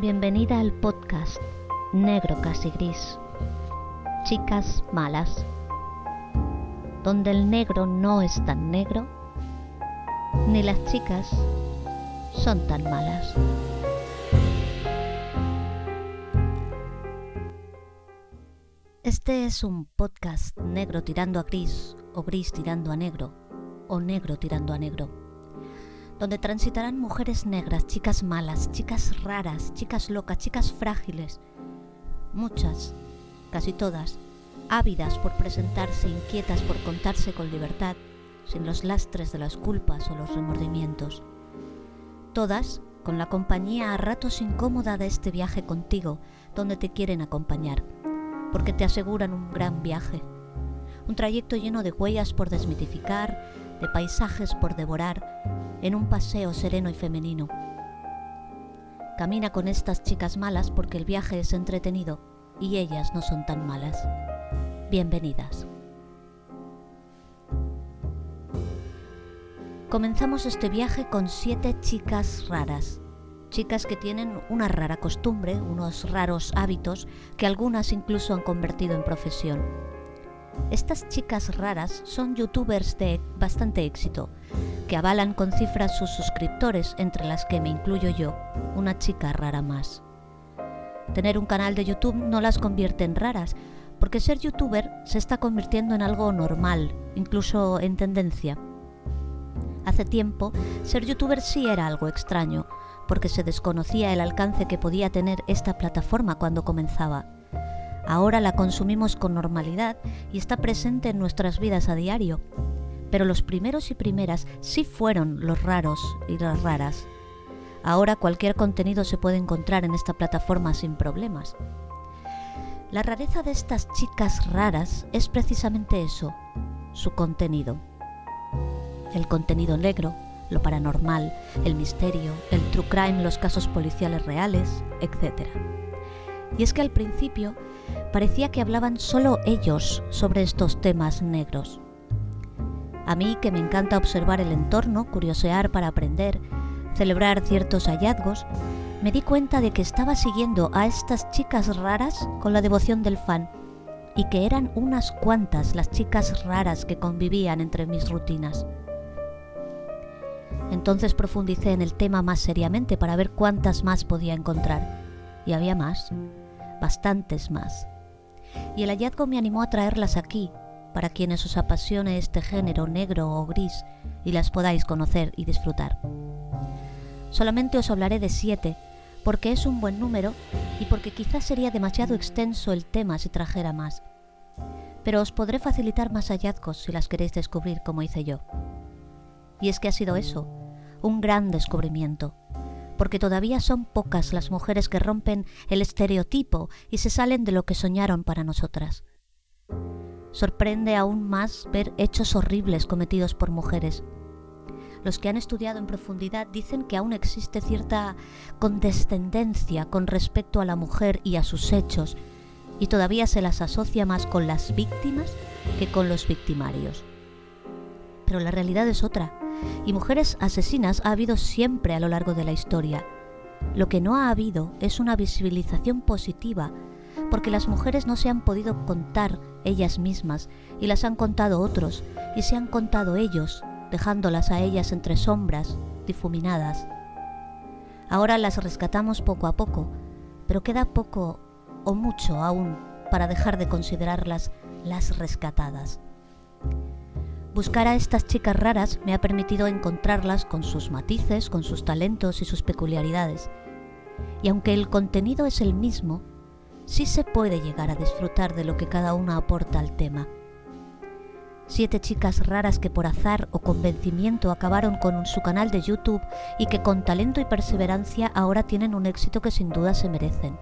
Bienvenida al podcast Negro casi gris. Chicas malas. Donde el negro no es tan negro, ni las chicas son tan malas. Este es un podcast negro tirando a gris, o gris tirando a negro, o negro tirando a negro donde transitarán mujeres negras, chicas malas, chicas raras, chicas locas, chicas frágiles, muchas, casi todas, ávidas por presentarse, inquietas por contarse con libertad, sin los lastres de las culpas o los remordimientos. Todas con la compañía a ratos incómoda de este viaje contigo, donde te quieren acompañar, porque te aseguran un gran viaje, un trayecto lleno de huellas por desmitificar, de paisajes por devorar, en un paseo sereno y femenino. Camina con estas chicas malas porque el viaje es entretenido y ellas no son tan malas. Bienvenidas. Comenzamos este viaje con siete chicas raras, chicas que tienen una rara costumbre, unos raros hábitos que algunas incluso han convertido en profesión. Estas chicas raras son youtubers de bastante éxito, que avalan con cifras sus suscriptores, entre las que me incluyo yo, una chica rara más. Tener un canal de YouTube no las convierte en raras, porque ser youtuber se está convirtiendo en algo normal, incluso en tendencia. Hace tiempo, ser youtuber sí era algo extraño, porque se desconocía el alcance que podía tener esta plataforma cuando comenzaba. Ahora la consumimos con normalidad y está presente en nuestras vidas a diario, pero los primeros y primeras sí fueron los raros y las raras. Ahora cualquier contenido se puede encontrar en esta plataforma sin problemas. La rareza de estas chicas raras es precisamente eso, su contenido. El contenido negro, lo paranormal, el misterio, el true crime, los casos policiales reales, etc. Y es que al principio parecía que hablaban solo ellos sobre estos temas negros. A mí, que me encanta observar el entorno, curiosear para aprender, celebrar ciertos hallazgos, me di cuenta de que estaba siguiendo a estas chicas raras con la devoción del fan y que eran unas cuantas las chicas raras que convivían entre mis rutinas. Entonces profundicé en el tema más seriamente para ver cuántas más podía encontrar. Y había más, bastantes más. Y el hallazgo me animó a traerlas aquí, para quienes os apasione este género negro o gris y las podáis conocer y disfrutar. Solamente os hablaré de siete, porque es un buen número y porque quizás sería demasiado extenso el tema si trajera más. Pero os podré facilitar más hallazgos si las queréis descubrir como hice yo. Y es que ha sido eso, un gran descubrimiento, porque todavía son pocas las mujeres que rompen el estereotipo y se salen de lo que soñaron para nosotras. Sorprende aún más ver hechos horribles cometidos por mujeres. Los que han estudiado en profundidad dicen que aún existe cierta condescendencia con respecto a la mujer y a sus hechos, y todavía se las asocia más con las víctimas que con los victimarios. Pero la realidad es otra, y mujeres asesinas ha habido siempre a lo largo de la historia. Lo que no ha habido es una visibilización positiva porque las mujeres no se han podido contar ellas mismas y las han contado otros y se han contado ellos, dejándolas a ellas entre sombras, difuminadas. Ahora las rescatamos poco a poco, pero queda poco o mucho aún para dejar de considerarlas las rescatadas. Buscar a estas chicas raras me ha permitido encontrarlas con sus matices, con sus talentos y sus peculiaridades. Y aunque el contenido es el mismo, sí se puede llegar a disfrutar de lo que cada una aporta al tema. Siete chicas raras que por azar o convencimiento acabaron con su canal de YouTube y que con talento y perseverancia ahora tienen un éxito que sin duda se merecen.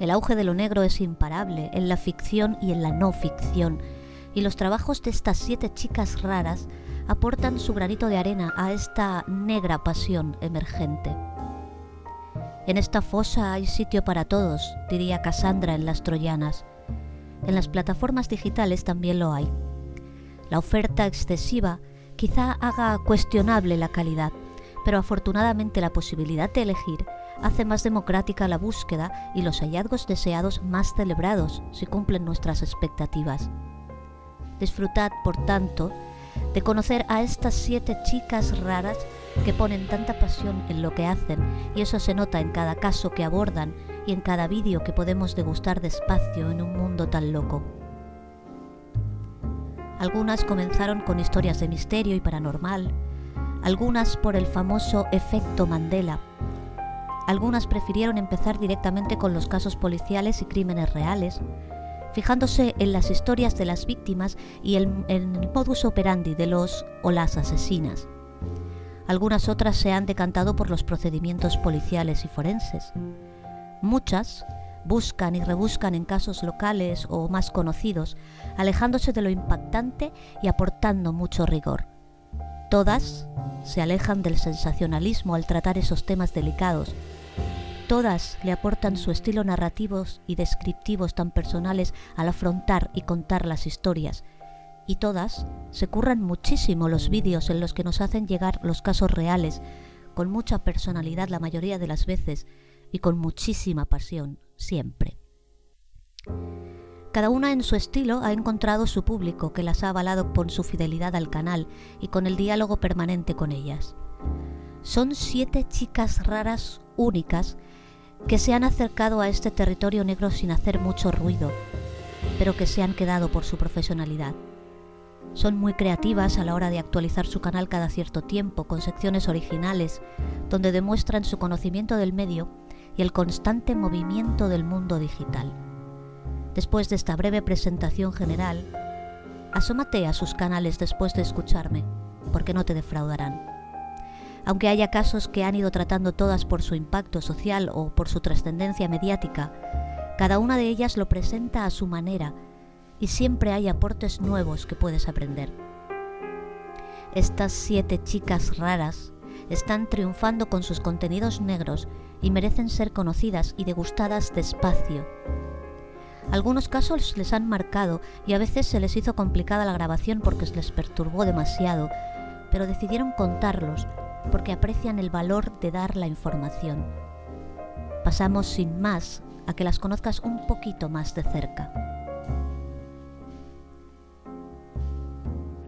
El auge de lo negro es imparable en la ficción y en la no ficción, y los trabajos de estas siete chicas raras aportan su granito de arena a esta negra pasión emergente. En esta fosa hay sitio para todos, diría Cassandra en las Troyanas. En las plataformas digitales también lo hay. La oferta excesiva quizá haga cuestionable la calidad, pero afortunadamente la posibilidad de elegir hace más democrática la búsqueda y los hallazgos deseados más celebrados si cumplen nuestras expectativas. Disfrutad, por tanto, de conocer a estas siete chicas raras que ponen tanta pasión en lo que hacen y eso se nota en cada caso que abordan y en cada vídeo que podemos degustar despacio en un mundo tan loco. Algunas comenzaron con historias de misterio y paranormal, algunas por el famoso efecto Mandela. Algunas prefirieron empezar directamente con los casos policiales y crímenes reales, fijándose en las historias de las víctimas y en el modus operandi de los o las asesinas. Algunas otras se han decantado por los procedimientos policiales y forenses. Muchas buscan y rebuscan en casos locales o más conocidos, alejándose de lo impactante y aportando mucho rigor. Todas se alejan del sensacionalismo al tratar esos temas delicados. Todas le aportan su estilo narrativos y descriptivos tan personales al afrontar y contar las historias. Y todas se curran muchísimo los vídeos en los que nos hacen llegar los casos reales, con mucha personalidad la mayoría de las veces y con muchísima pasión siempre. Cada una en su estilo ha encontrado su público que las ha avalado por su fidelidad al canal y con el diálogo permanente con ellas. Son siete chicas raras únicas que se han acercado a este territorio negro sin hacer mucho ruido, pero que se han quedado por su profesionalidad. Son muy creativas a la hora de actualizar su canal cada cierto tiempo con secciones originales, donde demuestran su conocimiento del medio y el constante movimiento del mundo digital. Después de esta breve presentación general, asómate a sus canales después de escucharme, porque no te defraudarán. Aunque haya casos que han ido tratando todas por su impacto social o por su trascendencia mediática, cada una de ellas lo presenta a su manera y siempre hay aportes nuevos que puedes aprender. Estas siete chicas raras están triunfando con sus contenidos negros y merecen ser conocidas y degustadas despacio algunos casos les han marcado y a veces se les hizo complicada la grabación porque se les perturbó demasiado, pero decidieron contarlos porque aprecian el valor de dar la información. Pasamos sin más a que las conozcas un poquito más de cerca.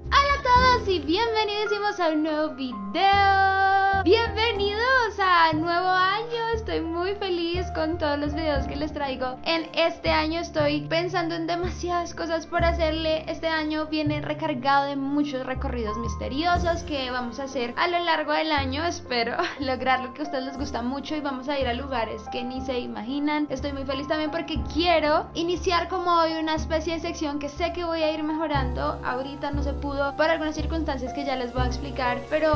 Hola a todos y bienvenidos a un nuevo video. Bienvenidos a nuevo año estoy muy feliz con todos los videos que les traigo. En este año estoy pensando en demasiadas cosas por hacerle. Este año viene recargado de muchos recorridos misteriosos que vamos a hacer a lo largo del año. Espero lograr lo que a ustedes les gusta mucho y vamos a ir a lugares que ni se imaginan. Estoy muy feliz también porque quiero iniciar como hoy una especie de sección que sé que voy a ir mejorando. Ahorita no se pudo por algunas circunstancias que ya les voy a explicar, pero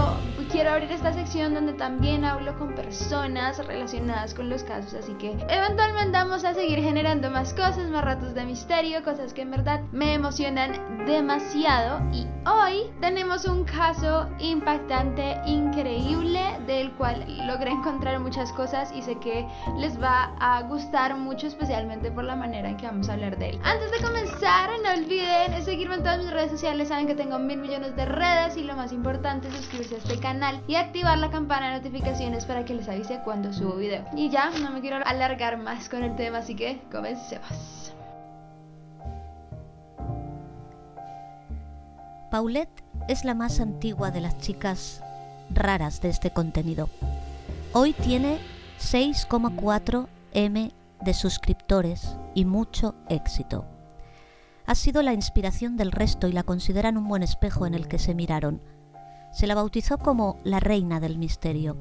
quiero abrir esta sección donde también hablo con personas relacionadas con los casos, así que eventualmente vamos a seguir generando más cosas, más ratos de misterio, cosas que en verdad me emocionan demasiado. Y hoy tenemos un caso impactante, increíble, del cual logré encontrar muchas cosas y sé que les va a gustar mucho, especialmente por la manera en que vamos a hablar de él. Antes de comenzar, no olviden seguirme en todas mis redes sociales, saben que tengo mil millones de redes y lo más importante es suscribirse a este canal y activar la campana de notificaciones para que les avise cuando subo video. Y ya, no me quiero alargar más con el tema, así que comencemos. Paulette es la más antigua de las chicas raras de este contenido. Hoy tiene 6,4 M de suscriptores y mucho éxito. Ha sido la inspiración del resto y la consideran un buen espejo en el que se miraron. Se la bautizó como la reina del misterio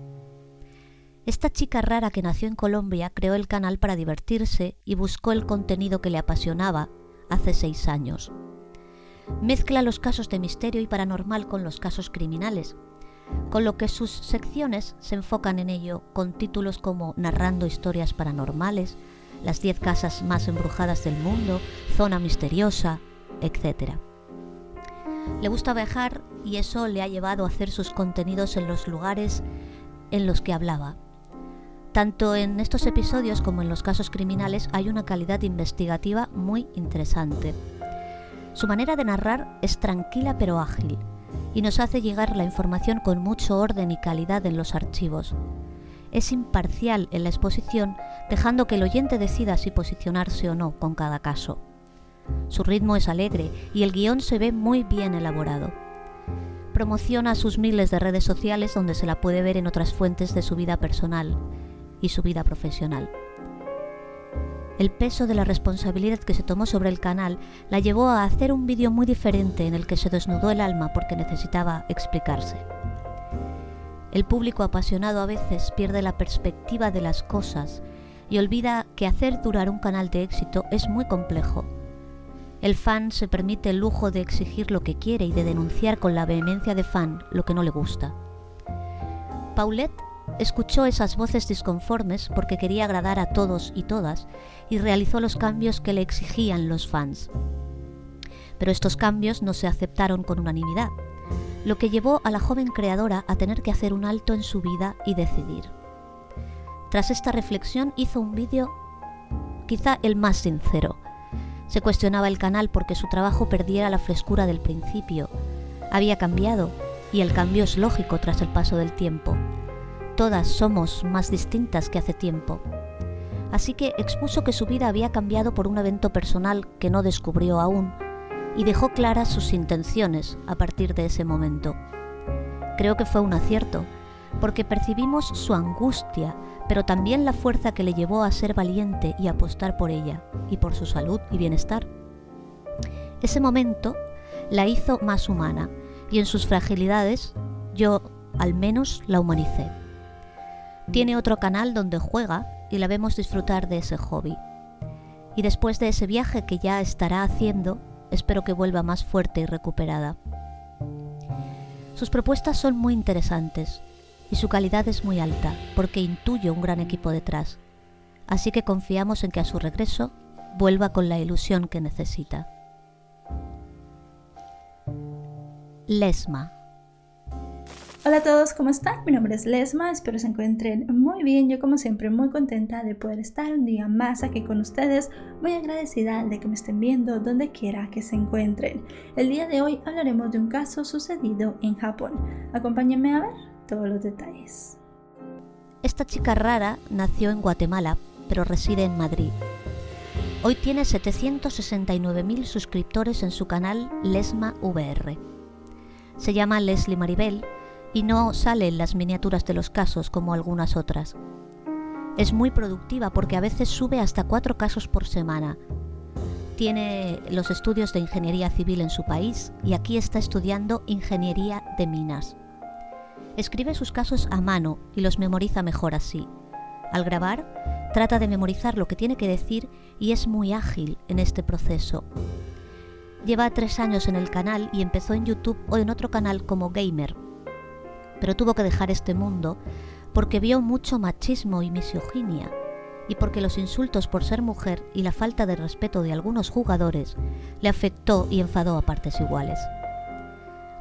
esta chica rara que nació en Colombia creó el canal para divertirse y buscó el contenido que le apasionaba hace seis años. Mezcla los casos de misterio y paranormal con los casos criminales, con lo que sus secciones se enfocan en ello con títulos como Narrando historias paranormales, Las 10 casas más embrujadas del mundo, Zona misteriosa, etc. Le gusta viajar y eso le ha llevado a hacer sus contenidos en los lugares en los que hablaba, tanto en estos episodios como en los casos criminales hay una calidad investigativa muy interesante. Su manera de narrar es tranquila pero ágil y nos hace llegar la información con mucho orden y calidad en los archivos. es imparcial en la exposición, dejando que el oyente decida si posicionarse o no con cada caso. Su ritmo es alegre y el guion se ve muy bien elaborado. Promociona sus miles de redes sociales donde se la puede ver en otras fuentes de su vida personal y su vida profesional. El peso de la responsabilidad que se tomó sobre el canal la llevó a hacer un vídeo muy diferente en el que se desnudó el alma porque necesitaba explicarse. El público apasionado a veces pierde la perspectiva de las cosas y olvida que hacer durar un canal de éxito es muy complejo. El fan se permite el lujo de exigir lo que quiere y de denunciar con la vehemencia de fan lo que no le gusta. Paulette Escuchó esas voces disconformes porque quería agradar a todos y todas y realizó los cambios que le exigían los fans. Pero estos cambios no se aceptaron con unanimidad, lo que llevó a la joven creadora a tener que hacer un alto en su vida y decidir. Tras esta reflexión hizo un vídeo quizá el más sincero. Se cuestionaba el canal porque su trabajo perdiera la frescura del principio. Había cambiado y el cambio es lógico tras el paso del tiempo Todas somos más distintas que hace tiempo. Así que expuso que su vida había cambiado por un evento personal que no descubrió aún y dejó claras sus intenciones a partir de ese momento. Creo que fue un acierto, porque percibimos su angustia, pero también la fuerza que le llevó a ser valiente y apostar por ella, y por su salud y bienestar. Ese momento la hizo más humana, y en sus fragilidades yo al menos la humanicé. Tiene otro canal donde juega y la vemos disfrutar de ese hobby. Y después de ese viaje que ya estará haciendo, espero que vuelva más fuerte y recuperada. Sus propuestas son muy interesantes y su calidad es muy alta porque intuyo un gran equipo detrás. Así que confiamos en que a su regreso vuelva con la ilusión que necesita. Lesma Hola a todos, ¿cómo están? Mi nombre es Lesma, espero se encuentren muy bien. Yo como siempre muy contenta de poder estar un día más aquí con ustedes, muy agradecida de que me estén viendo donde quiera que se encuentren. El día de hoy hablaremos de un caso sucedido en Japón. Acompáñenme a ver todos los detalles. Esta chica rara nació en Guatemala, pero reside en Madrid. Hoy tiene 769.000 suscriptores en su canal Lesma VR. Se llama Leslie Maribel y no sale en las miniaturas de los casos como algunas otras. Es muy productiva porque a veces sube hasta cuatro casos por semana. Tiene los estudios de ingeniería civil en su país y aquí está estudiando ingeniería de minas. Escribe sus casos a mano y los memoriza mejor así. Al grabar, trata de memorizar lo que tiene que decir y es muy ágil en este proceso. Lleva tres años en el canal y empezó en YouTube o en otro canal como gamer, pero tuvo que dejar este mundo porque vio mucho machismo y misoginia, y porque los insultos por ser mujer y la falta de respeto de algunos jugadores le afectó y enfadó a partes iguales.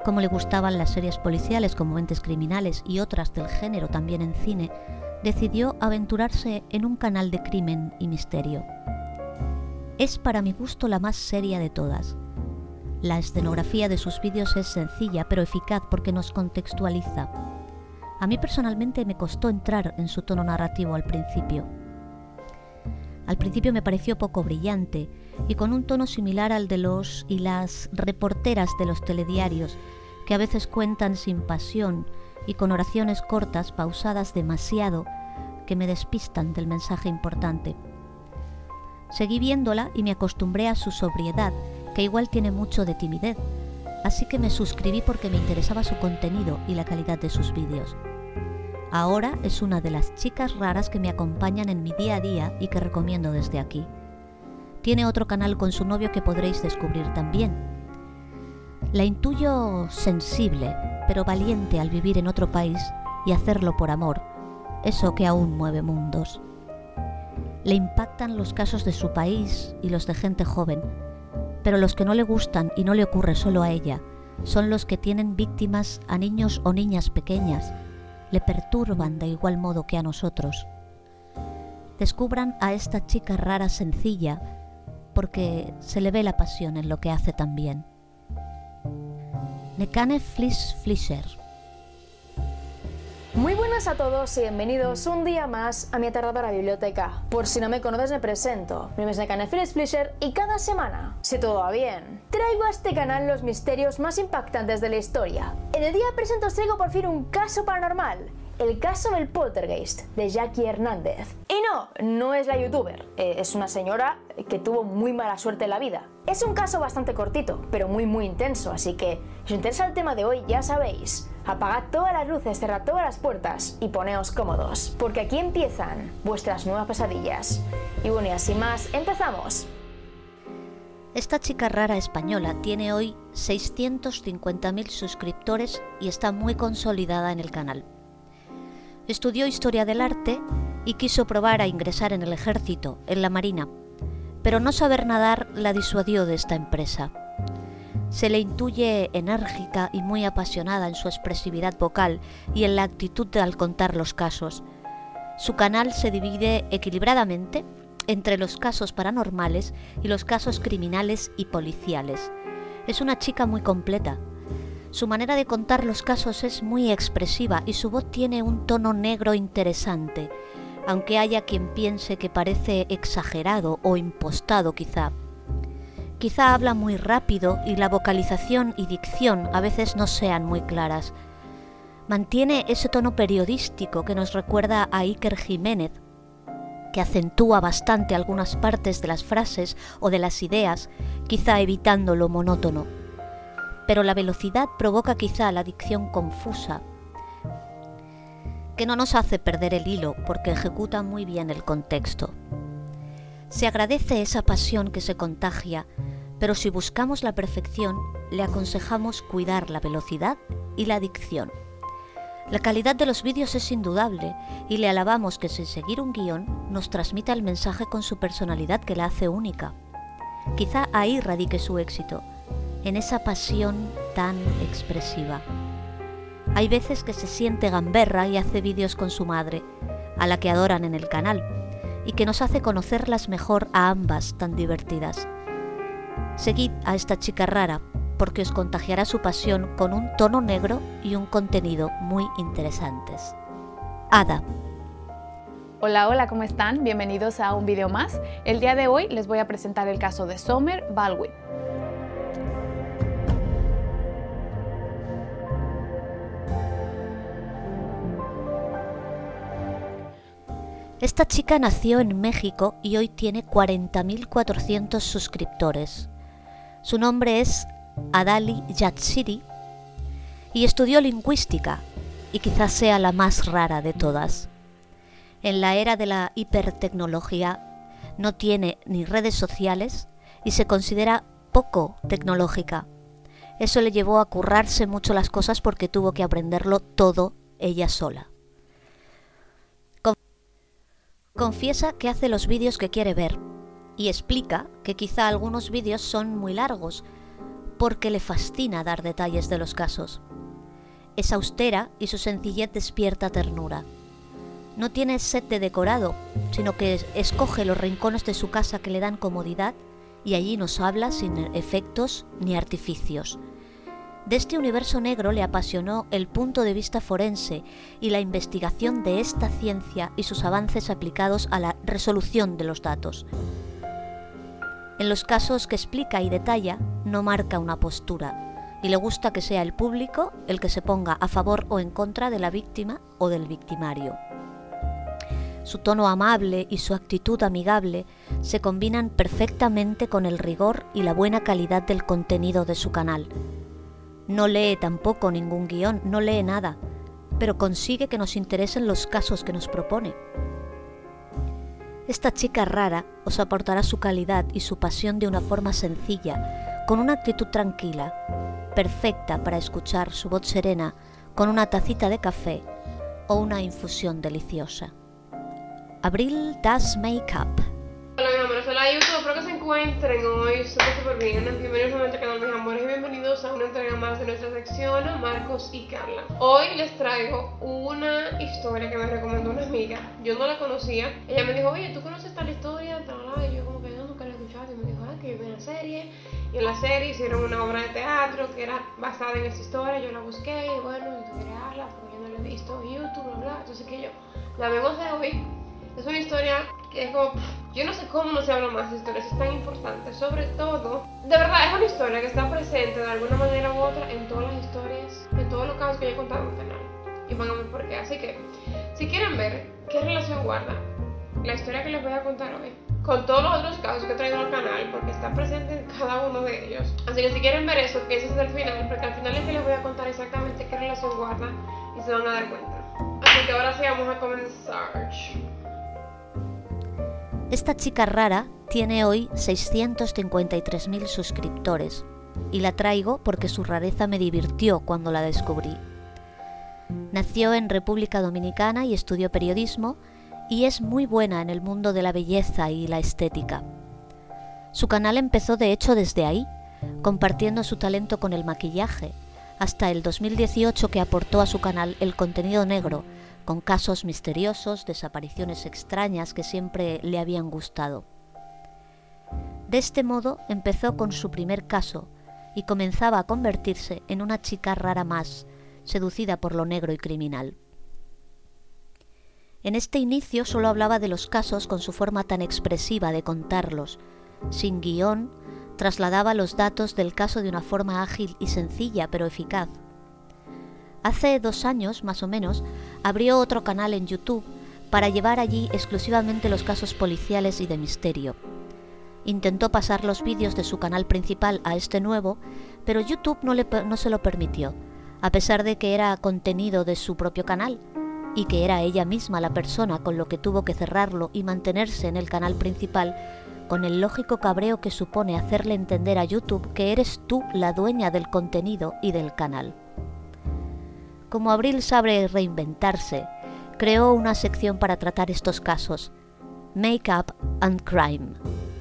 Como le gustaban las series policiales como Mentes Criminales y otras del género también en cine, decidió aventurarse en un canal de crimen y misterio. Es para mi gusto la más seria de todas, la escenografía de sus vídeos es sencilla pero eficaz porque nos contextualiza. A mí personalmente me costó entrar en su tono narrativo al principio. Al principio me pareció poco brillante y con un tono similar al de los y las reporteras de los telediarios, que a veces cuentan sin pasión y con oraciones cortas pausadas demasiado que me despistan del mensaje importante. Seguí viéndola y me acostumbré a su sobriedad que igual tiene mucho de timidez, así que me suscribí porque me interesaba su contenido y la calidad de sus vídeos. Ahora es una de las chicas raras que me acompañan en mi día a día y que recomiendo desde aquí. Tiene otro canal con su novio que podréis descubrir también. La intuyo sensible, pero valiente al vivir en otro país y hacerlo por amor, eso que aún mueve mundos. Le impactan los casos de su país y los de gente joven, pero los que no le gustan y no le ocurre solo a ella son los que tienen víctimas a niños o niñas pequeñas, le perturban de igual modo que a nosotros. Descubran a esta chica rara sencilla porque se le ve la pasión en lo que hace también. Nekane Fliss Flisher Muy buenas a todos y bienvenidos un día más a mi atardadora biblioteca. Por si no me conoces me presento, mi nombre es Nekane Flisher y cada semana, si todo va bien, traigo a este canal los misterios más impactantes de la historia. En el día presente os traigo por fin un caso paranormal, el caso del poltergeist de Jackie Hernández. Y no, no es la youtuber, eh, es una señora que tuvo muy mala suerte en la vida. Es un caso bastante cortito, pero muy muy intenso, así que si os interesa el tema de hoy ya sabéis, apagad todas las luces, cerrad todas las puertas y poneos cómodos, porque aquí empiezan vuestras nuevas pesadillas. Y bueno, y así más, empezamos. Esta chica rara española tiene hoy 650.000 suscriptores y está muy consolidada en el canal. Estudió historia del arte y quiso probar a ingresar en el ejército, en la marina, pero no saber nadar la disuadió de esta empresa. Se le intuye enérgica y muy apasionada en su expresividad vocal y en la actitud al contar los casos. Su canal se divide equilibradamente entre los casos paranormales y los casos criminales y policiales. Es una chica muy completa, su manera de contar los casos es muy expresiva y su voz tiene un tono negro interesante, aunque haya quien piense que parece exagerado o impostado quizá. Quizá habla muy rápido y la vocalización y dicción a veces no sean muy claras. Mantiene ese tono periodístico que nos recuerda a Iker Jiménez, que acentúa bastante algunas partes de las frases o de las ideas, quizá evitando lo monótono pero la velocidad provoca quizá la dicción confusa, que no nos hace perder el hilo porque ejecuta muy bien el contexto. Se agradece esa pasión que se contagia, pero si buscamos la perfección, le aconsejamos cuidar la velocidad y la dicción. La calidad de los vídeos es indudable y le alabamos que sin seguir un guion nos transmita el mensaje con su personalidad que la hace única. Quizá ahí radique su éxito, en esa pasión tan expresiva. Hay veces que se siente gamberra y hace vídeos con su madre, a la que adoran en el canal, y que nos hace conocerlas mejor a ambas tan divertidas. Seguid a esta chica rara porque os contagiará su pasión con un tono negro y un contenido muy interesantes. Ada. Hola, hola, ¿cómo están? Bienvenidos a un vídeo más. El día de hoy les voy a presentar el caso de Sommer Baldwin. Esta chica nació en México y hoy tiene 40.400 suscriptores. Su nombre es Adali Yatsiri y estudió lingüística y quizás sea la más rara de todas. En la era de la hipertecnología no tiene ni redes sociales y se considera poco tecnológica. Eso le llevó a currarse mucho las cosas porque tuvo que aprenderlo todo ella sola. Confiesa que hace los vídeos que quiere ver y explica que quizá algunos vídeos son muy largos porque le fascina dar detalles de los casos. Es austera y su sencillez despierta ternura. No tiene set de decorado, sino que escoge los rincones de su casa que le dan comodidad y allí nos habla sin efectos ni artificios. De este universo negro le apasionó el punto de vista forense y la investigación de esta ciencia y sus avances aplicados a la resolución de los datos. En los casos que explica y detalla, no marca una postura, y le gusta que sea el público el que se ponga a favor o en contra de la víctima o del victimario. Su tono amable y su actitud amigable se combinan perfectamente con el rigor y la buena calidad del contenido de su canal, no lee tampoco ningún guion, no lee nada, pero consigue que nos interesen los casos que nos propone. Esta chica rara os aportará su calidad y su pasión de una forma sencilla, con una actitud tranquila, perfecta para escuchar su voz serena con una tacita de café o una infusión deliciosa. Abril Das Makeup Hola YouTube, espero que se encuentren hoy súper súper bien. Bienvenidos a nuestro canal mis amores y bienvenidos a una entrega más de nuestra sección Marcos y Carla. Hoy les traigo una historia que me recomendó una amiga. Yo no la conocía. Ella me dijo, oye, ¿tú conoces tal historia? Tal, y yo como que no, nunca la he escuchado y me dijo, ah, que vi una serie. Y en la serie hicieron una obra de teatro que era basada en esta historia. Yo la busqué y bueno, yo crearla porque yo no la he visto en YouTube, bla, bla. Entonces que yo la vemos de hoy. Es una historia es como, yo no sé cómo no se habla más de historias, es tan importante. Sobre todo, de verdad, es una historia que está presente de alguna manera u otra en todas las historias, en todos los casos que yo he contado en el canal. Y van a ver por qué. Así que, si quieren ver qué relación guarda la historia que les voy a contar hoy con todos los otros casos que he traído al canal, porque está presente en cada uno de ellos. Así que si quieren ver eso, que ese es el final, porque al final es que les voy a contar exactamente qué relación guarda y se van a dar cuenta. Así que ahora sí vamos a comenzar. Esta chica rara tiene hoy 653.000 suscriptores y la traigo porque su rareza me divirtió cuando la descubrí. Nació en República Dominicana y estudió periodismo y es muy buena en el mundo de la belleza y la estética. Su canal empezó de hecho desde ahí, compartiendo su talento con el maquillaje, hasta el 2018 que aportó a su canal el contenido negro, con casos misteriosos, desapariciones extrañas que siempre le habían gustado. De este modo empezó con su primer caso y comenzaba a convertirse en una chica rara más, seducida por lo negro y criminal. En este inicio solo hablaba de los casos con su forma tan expresiva de contarlos. Sin guion, trasladaba los datos del caso de una forma ágil y sencilla, pero eficaz. Hace dos años, más o menos, abrió otro canal en YouTube para llevar allí exclusivamente los casos policiales y de misterio. Intentó pasar los vídeos de su canal principal a este nuevo, pero YouTube no, no se lo permitió, a pesar de que era contenido de su propio canal y que era ella misma la persona con lo que tuvo que cerrarlo y mantenerse en el canal principal, con el lógico cabreo que supone hacerle entender a YouTube que eres tú la dueña del contenido y del canal. Como Abril sabe reinventarse, creó una sección para tratar estos casos, Make Up and Crime,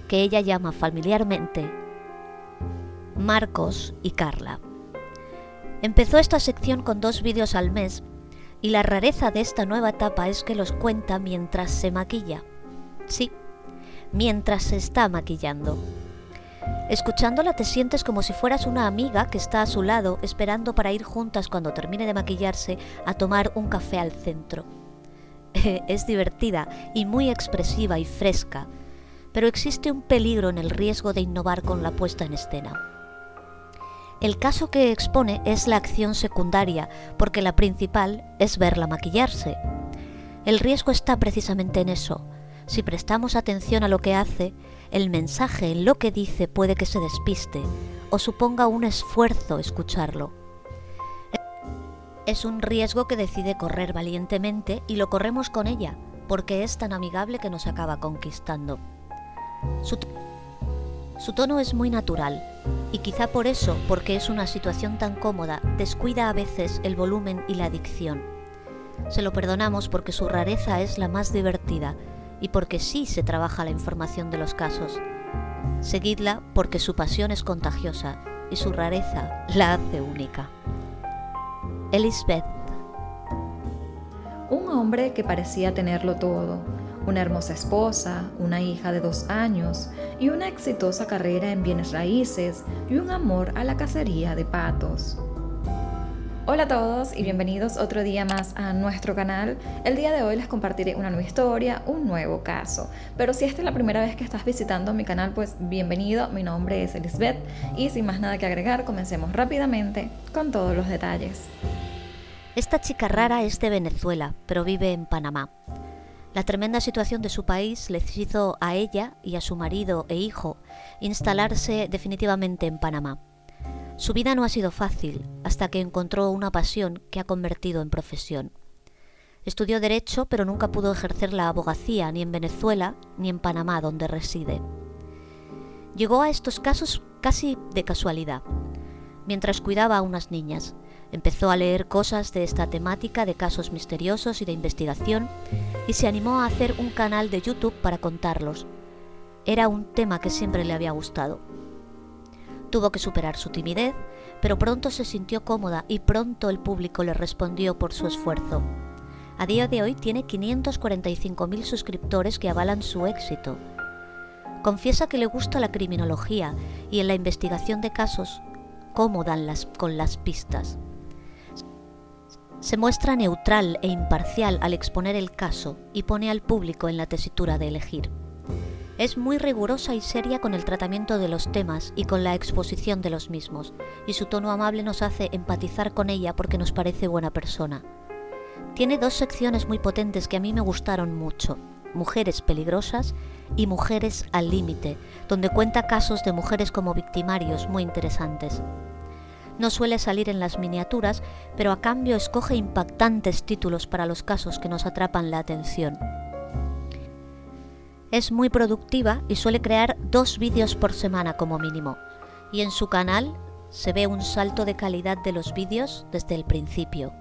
que ella llama familiarmente Marcos y Carla. Empezó esta sección con dos vídeos al mes y la rareza de esta nueva etapa es que los cuenta mientras se maquilla. Sí, mientras se está maquillando. Escuchándola te sientes como si fueras una amiga que está a su lado esperando para ir juntas cuando termine de maquillarse a tomar un café al centro. es divertida y muy expresiva y fresca, pero existe un peligro en el riesgo de innovar con la puesta en escena. El caso que expone es la acción secundaria, porque la principal es verla maquillarse. El riesgo está precisamente en eso. Si prestamos atención a lo que hace, el mensaje en lo que dice puede que se despiste o suponga un esfuerzo escucharlo. Es un riesgo que decide correr valientemente y lo corremos con ella, porque es tan amigable que nos acaba conquistando. Su, su tono es muy natural, y quizá por eso, porque es una situación tan cómoda, descuida a veces el volumen y la adicción. Se lo perdonamos porque su rareza es la más divertida y porque sí se trabaja la información de los casos. Seguidla porque su pasión es contagiosa y su rareza la hace única. Elizabeth. Un hombre que parecía tenerlo todo una hermosa esposa, una hija de dos años y una exitosa carrera en bienes raíces y un amor a la cacería de patos. Hola a todos y bienvenidos otro día más a nuestro canal. El día de hoy les compartiré una nueva historia, un nuevo caso. Pero si esta es la primera vez que estás visitando mi canal, pues bienvenido. Mi nombre es Elizabeth y sin más nada que agregar, comencemos rápidamente con todos los detalles. Esta chica rara es de Venezuela, pero vive en Panamá. La tremenda situación de su país les hizo a ella y a su marido e hijo instalarse definitivamente en Panamá. Su vida no ha sido fácil hasta que encontró una pasión que ha convertido en profesión. Estudió derecho pero nunca pudo ejercer la abogacía ni en Venezuela ni en Panamá donde reside. Llegó a estos casos casi de casualidad, mientras cuidaba a unas niñas. Empezó a leer cosas de esta temática de casos misteriosos y de investigación y se animó a hacer un canal de YouTube para contarlos. Era un tema que siempre le había gustado. Tuvo que superar su timidez, pero pronto se sintió cómoda y pronto el público le respondió por su esfuerzo. A día de hoy tiene 545.000 suscriptores que avalan su éxito. Confiesa que le gusta la criminología y en la investigación de casos cómo dan las, con las pistas. Se muestra neutral e imparcial al exponer el caso y pone al público en la tesitura de elegir. Es muy rigurosa y seria con el tratamiento de los temas y con la exposición de los mismos, y su tono amable nos hace empatizar con ella porque nos parece buena persona. Tiene dos secciones muy potentes que a mí me gustaron mucho, Mujeres peligrosas y Mujeres al límite, donde cuenta casos de mujeres como victimarios muy interesantes. No suele salir en las miniaturas, pero a cambio escoge impactantes títulos para los casos que nos atrapan la atención. Es muy productiva y suele crear dos vídeos por semana como mínimo. Y en su canal se ve un salto de calidad de los vídeos desde el principio.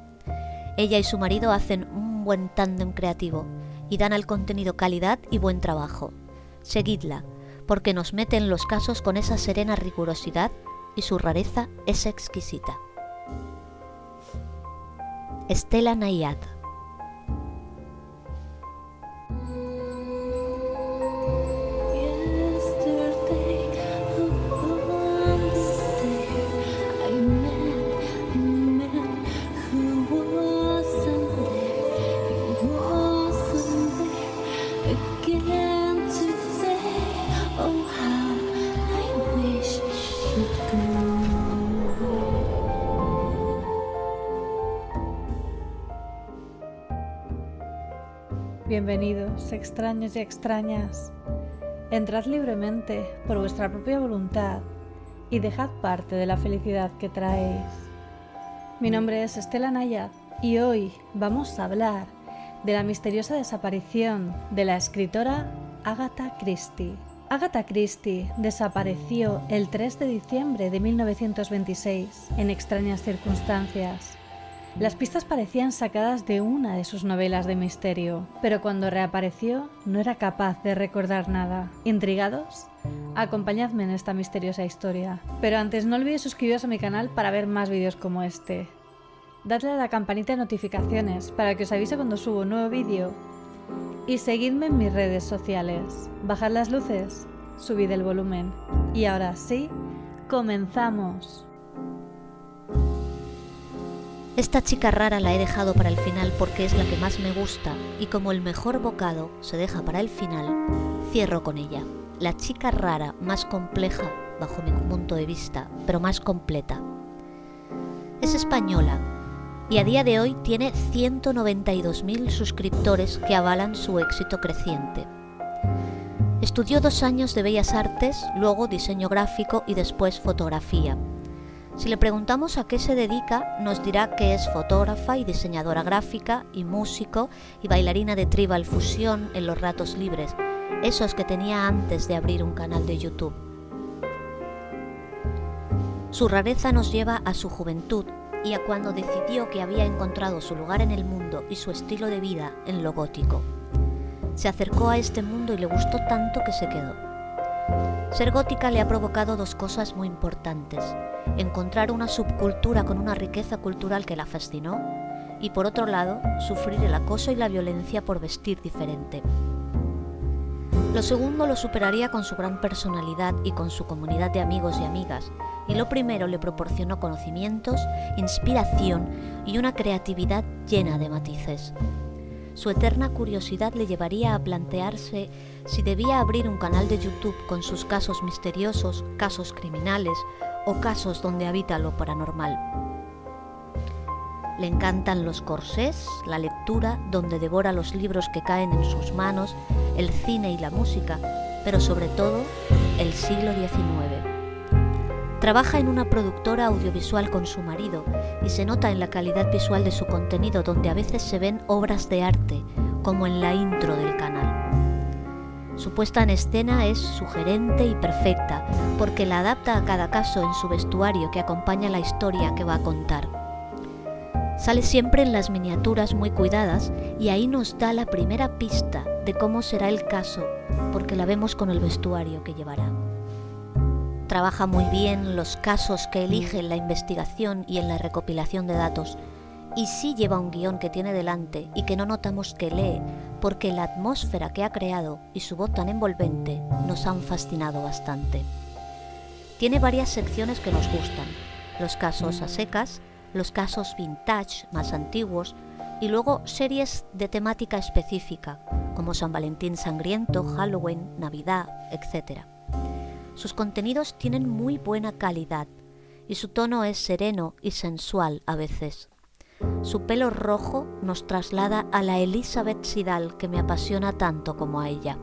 Ella y su marido hacen un buen tándem creativo y dan al contenido calidad y buen trabajo. Seguidla, porque nos mete en los casos con esa serena rigurosidad y su rareza es exquisita. Estela Nayad Bienvenidos, extraños y extrañas. Entrad libremente por vuestra propia voluntad y dejad parte de la felicidad que traéis. Mi nombre es Estela Nayad y hoy vamos a hablar de la misteriosa desaparición de la escritora Agatha Christie. Agatha Christie desapareció el 3 de diciembre de 1926 en extrañas circunstancias. Las pistas parecían sacadas de una de sus novelas de misterio, pero cuando reapareció no era capaz de recordar nada. ¿Intrigados? Acompañadme en esta misteriosa historia. Pero antes no olvides suscribiros a mi canal para ver más vídeos como este. Dadle a la campanita de notificaciones para que os avise cuando subo un nuevo vídeo. Y seguidme en mis redes sociales. Bajad las luces, subid el volumen. Y ahora sí, comenzamos. Esta chica rara la he dejado para el final porque es la que más me gusta y como el mejor bocado se deja para el final, cierro con ella. La chica rara más compleja bajo mi punto de vista, pero más completa. Es española y a día de hoy tiene 192.000 suscriptores que avalan su éxito creciente. Estudió dos años de bellas artes, luego diseño gráfico y después fotografía si le preguntamos a qué se dedica, nos dirá que es fotógrafa y diseñadora gráfica y músico y bailarina de tribal fusión en los ratos libres, esos que tenía antes de abrir un canal de YouTube. Su rareza nos lleva a su juventud y a cuando decidió que había encontrado su lugar en el mundo y su estilo de vida en lo gótico. Se acercó a este mundo y le gustó tanto que se quedó. Ser gótica le ha provocado dos cosas muy importantes encontrar una subcultura con una riqueza cultural que la fascinó y por otro lado, sufrir el acoso y la violencia por vestir diferente. Lo segundo lo superaría con su gran personalidad y con su comunidad de amigos y amigas, y lo primero le proporcionó conocimientos, inspiración y una creatividad llena de matices. Su eterna curiosidad le llevaría a plantearse si debía abrir un canal de YouTube con sus casos misteriosos, casos criminales o casos donde habita lo paranormal. Le encantan los corsés, la lectura, donde devora los libros que caen en sus manos, el cine y la música, pero sobre todo el siglo XIX. Trabaja en una productora audiovisual con su marido y se nota en la calidad visual de su contenido donde a veces se ven obras de arte, como en la intro del canal. Su puesta en escena es sugerente y perfecta, porque la adapta a cada caso en su vestuario que acompaña la historia que va a contar. Sale siempre en las miniaturas muy cuidadas y ahí nos da la primera pista de cómo será el caso, porque la vemos con el vestuario que llevará. Trabaja muy bien los casos que elige en la investigación y en la recopilación de datos, y sí lleva un guion que tiene delante y que no notamos que lee, porque la atmósfera que ha creado y su voz tan envolvente nos han fascinado bastante. Tiene varias secciones que nos gustan, los casos a secas, los casos vintage más antiguos y luego series de temática específica, como San Valentín Sangriento, Halloween, Navidad, etc. Sus contenidos tienen muy buena calidad y su tono es sereno y sensual a veces. Su pelo rojo nos traslada a la Elizabeth Sidal que me apasiona tanto como a ella.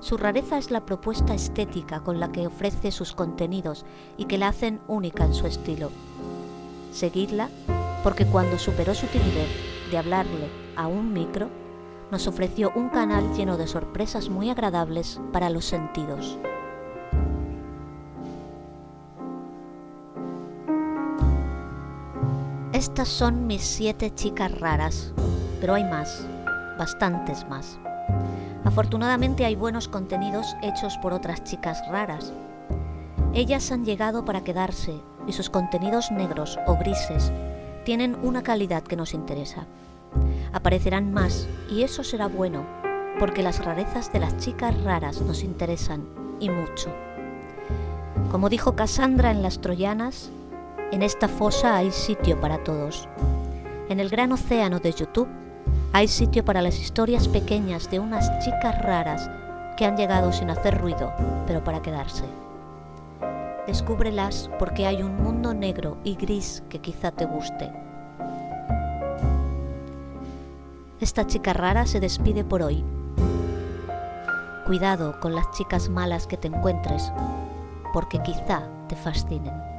Su rareza es la propuesta estética con la que ofrece sus contenidos y que la hacen única en su estilo. Seguidla porque cuando superó su timidez de hablarle a un micro, nos ofreció un canal lleno de sorpresas muy agradables para los sentidos. Estas son mis siete chicas raras, pero hay más, bastantes más. Afortunadamente hay buenos contenidos hechos por otras chicas raras. Ellas han llegado para quedarse y sus contenidos negros o grises tienen una calidad que nos interesa. Aparecerán más y eso será bueno, porque las rarezas de las chicas raras nos interesan y mucho. Como dijo Cassandra en Las Troyanas, en esta fosa hay sitio para todos. En el gran océano de YouTube hay sitio para las historias pequeñas de unas chicas raras que han llegado sin hacer ruido, pero para quedarse. Descúbrelas porque hay un mundo negro y gris que quizá te guste. Esta chica rara se despide por hoy. Cuidado con las chicas malas que te encuentres, porque quizá te fascinen.